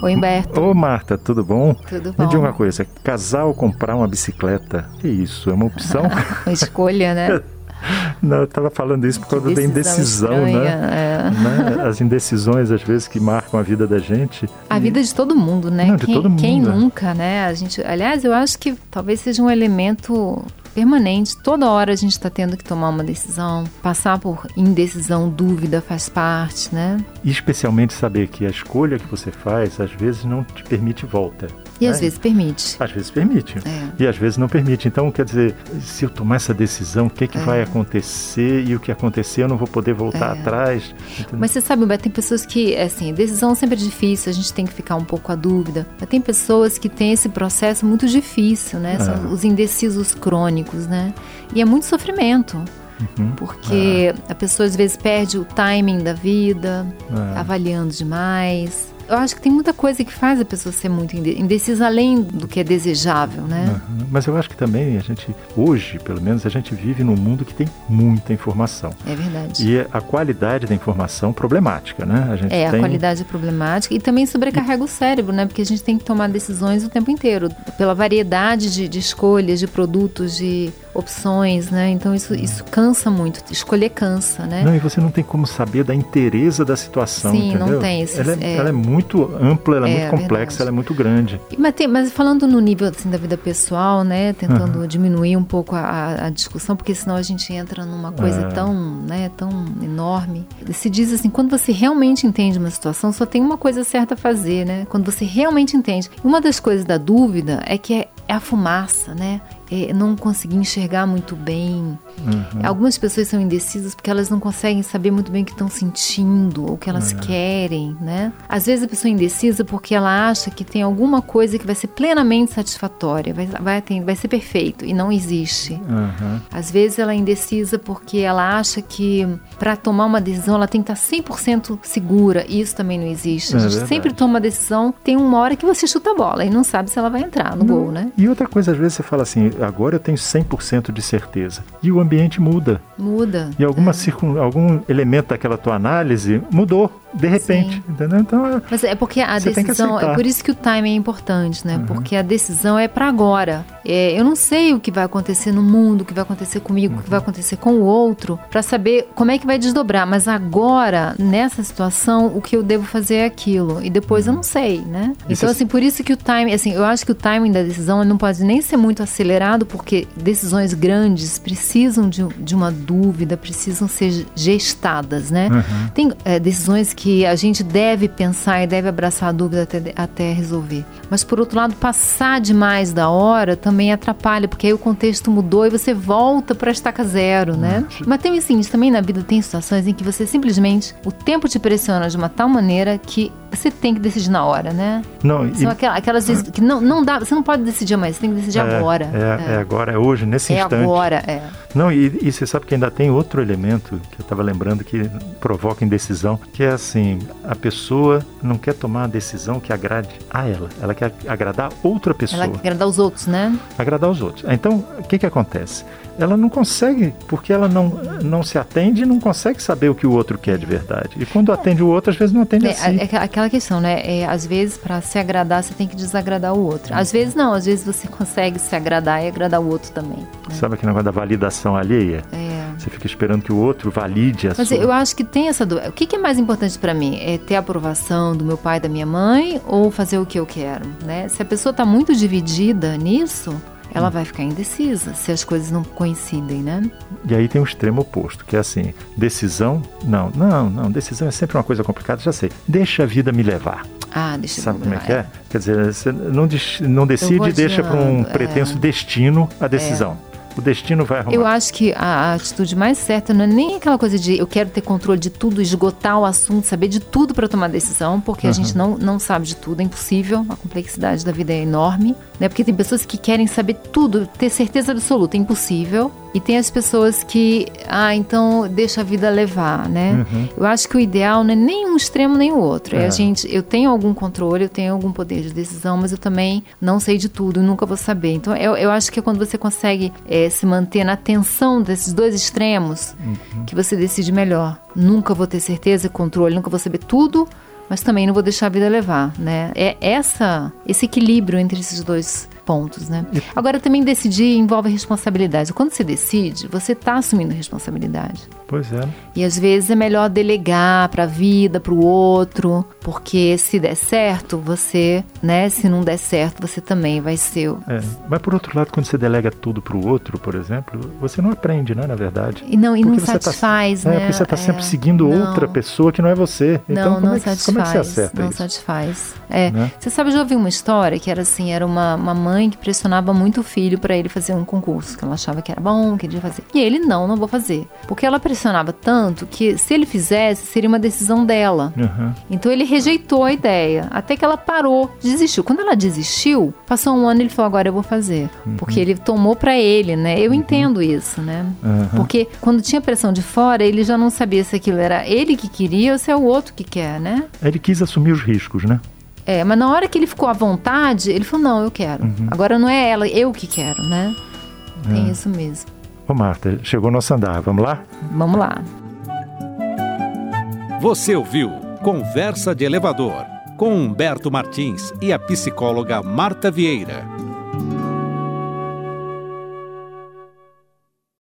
Oi, Humberto. Ô, Marta, tudo bom? Tudo bom. Me diga uma coisa, casal comprar uma bicicleta, que isso, é uma opção? uma escolha, né? Não, eu estava falando isso por causa da indecisão, né? é. né? As indecisões, às vezes, que marcam a vida da gente. A E- vida de todo mundo, né? Não, de quem, todo mundo, quem nunca, né? A gente, aliás, eu acho que talvez seja um elemento permanente. Toda hora a gente está tendo que tomar uma decisão. Passar por indecisão, dúvida faz parte, né? E especialmente saber que a escolha que você faz, às vezes, não te permite volta. E às É. vezes permite. Às vezes permite. É. E às vezes não permite. Então, quer dizer, se eu tomar essa decisão, o que, que É. vai acontecer? E o que acontecer, eu não vou poder voltar É. atrás. entendeu? Mas você sabe, Beto, tem pessoas que, assim, decisão sempre é difícil, a gente tem que ficar um pouco à dúvida. Mas tem pessoas que têm esse processo muito difícil, né? São É. os indecisos crônicos, né? E é muito sofrimento. Uhum. Porque a pessoa às vezes perde o timing da vida, É. avaliando demais. Eu acho que tem muita coisa que faz a pessoa ser muito inde- indecisa além do que é desejável, né? Uhum. Mas eu acho que também a gente, hoje, pelo menos, a gente vive num mundo que tem muita informação. É verdade. E a qualidade da informação problemática, né? A gente É, a tem... qualidade é problemática e também sobrecarrega o cérebro, né? Porque a gente tem que tomar decisões o tempo inteiro, pela variedade de, de escolhas, de produtos, de opções, né? Então isso, isso cansa muito. Escolher cansa, né? Não, e você não tem como saber da inteireza da situação, Sim, não entendeu? tem esses- ela, é, é. ela é muito ampla, ela é, É, muito complexa, verdade. ela é muito grande. Mas, tem- mas falando no nível assim, da vida pessoal, né? Tentando diminuir um pouco a, a discussão, porque senão a gente entra numa coisa É. tão, né, tão enorme. Se diz assim, quando você realmente entende uma situação, só tem uma coisa certa a fazer, né? Quando você realmente entende. Uma das coisas da dúvida é que é, é a fumaça, né? É não conseguir enxergar muito bem. Uhum. Algumas pessoas são indecisas porque elas não conseguem saber muito bem o que estão sentindo ou o que elas querem, né? Às vezes a pessoa é indecisa porque ela acha que tem alguma coisa que vai ser plenamente satisfatória, vai, vai, ter- vai ser perfeito e não existe. Uhum. Às vezes ela é indecisa porque ela acha que para tomar uma decisão ela tem que estar 100% segura e isso também não existe. A É gente verdade. sempre toma uma decisão, tem uma hora que você chuta a bola e não sabe se ela vai entrar no gol, né? E outra coisa, às vezes você fala assim, agora eu tenho 100% de certeza. E o ambiente muda. Muda. E alguma É. circun... algum elemento daquela tua análise mudou, de repente. Sim. Entendeu? Então, é- Mas é porque a decisão, é por isso que o timing é importante, Uhum. né? Porque a decisão é para agora. É, eu não sei o que vai acontecer no mundo, o que vai acontecer comigo, o que Uhum. vai acontecer com o outro, para saber como é que vai desdobrar. Mas agora, nessa situação, o que eu devo fazer é aquilo. E depois eu não sei, né? E Então, você- assim, por isso que o timing, assim, eu acho que o timing da decisão não pode nem ser muito acelerado, porque decisões grandes precisam de, de uma dúvida, precisam ser gestadas, né? Uhum. Tem é, decisões que a gente deve pensar e deve abraçar a dúvida até, até resolver. Mas, por outro lado, passar demais da hora também atrapalha, porque aí o contexto mudou e você volta para a estaca zero, né? Mas tem o seguinte, também na vida tem situações em que você simplesmente, o tempo te pressiona de uma tal maneira que você tem que decidir na hora, né? não, e- São aquelas, aquelas vezes que não, não dá, você não pode decidir amanhã, você tem que decidir é, agora. É, é agora, é hoje, nesse É instante. agora, é. Não, e, e você sabe que ainda tem outro elemento que eu estava lembrando que provoca indecisão, que é assim, a pessoa não quer tomar a decisão que agrade a ela, ela quer agradar outra pessoa, Ela quer agradar os outros, né? agradar os outros. Então, o que que acontece? Ela não consegue, porque ela não, não se atende e não consegue saber o que o outro quer de verdade. E quando atende o outro, às vezes não atende É, a si. é aquela- aquela questão, né? É, às vezes, para se agradar, você tem que desagradar o outro. Às vezes, não. Às vezes, você consegue se agradar e agradar o outro também. né? Sabe aquele negócio da validação alheia? É. Você fica esperando que o outro valide a Mas sua... eu acho que tem essa dúvida. O que, que é mais importante para mim? É ter a aprovação do meu pai e da minha mãe ou fazer o que eu quero, né? Se a pessoa está muito dividida nisso, ela vai ficar indecisa se as coisas não coincidem, né? E aí tem o extremo oposto, que é assim, decisão, não, não, não, decisão é sempre uma coisa complicada, já sei. Deixa a vida me levar. Ah, deixa Sabe como é que é? Quer dizer, você não, não decide e deixa para um é. pretenso destino a decisão. O destino vai arrumar. Eu acho que a, a atitude mais certa não é nem aquela coisa de eu quero ter controle de tudo, esgotar o assunto, saber de tudo para tomar decisão, porque a gente não, não sabe de tudo, é impossível, a complexidade da vida é enorme, né? Porque tem pessoas que querem saber tudo, ter certeza absoluta, é impossível. E tem as pessoas que, ah, então deixa a vida levar, né? Eu acho que o ideal não é nem um extremo nem o outro. É. É. a gente, eu tenho algum controle, eu tenho algum poder de decisão, mas eu também não sei de tudo e nunca vou saber. Então eu, eu acho que é quando você consegue eh, se manter na tensão desses dois extremos que você decide melhor. Nunca vou ter certeza e controle, nunca vou saber tudo, mas também não vou deixar a vida levar, né? É essa esse equilíbrio entre esses dois pontos, né? Agora também decidir envolve responsabilidade. Quando você decide, você está assumindo responsabilidade. Pois é. E às vezes é melhor delegar para a vida, para o outro, porque se der certo, você, né? Se não der certo, você também vai ser. É. Mas por outro lado, quando você delega tudo para o outro, por exemplo, você não aprende, né? Na verdade. E não, e não você tá- satisfaz, É, né? porque você está sempre É. seguindo Não. outra pessoa que não é você. Então, não, como, não é que, satisfaz. como é que você acerta não isso? satisfaz. É. Né? Você sabe, eu já ouvi uma história que era assim, era uma, uma mãe que pressionava muito o filho para ele fazer um concurso, que ela achava que era bom, que ele ia fazer. E ele, não, não vou fazer. Porque ela pressionava tanto que se ele fizesse, seria uma decisão dela. Aham. Então ele rejeitou a ideia, até que ela parou, desistiu. Quando ela desistiu, passou um ano e ele falou: agora eu vou fazer. Uhum. Porque ele tomou pra ele, né? Eu entendo isso, né? Porque quando tinha pressão de fora, ele já não sabia se aquilo era ele que queria ou se é o outro que quer, né? Ele quis assumir os riscos, né? É, mas na hora que ele ficou à vontade, ele falou: não, eu quero. Uhum. Agora não é ela, eu que quero, né? É. Tem isso mesmo. Ô Marta, chegou nosso andar, vamos lá? Vamos lá. Você ouviu Conversa de Elevador com Humberto Martins e a psicóloga Marta Vieira.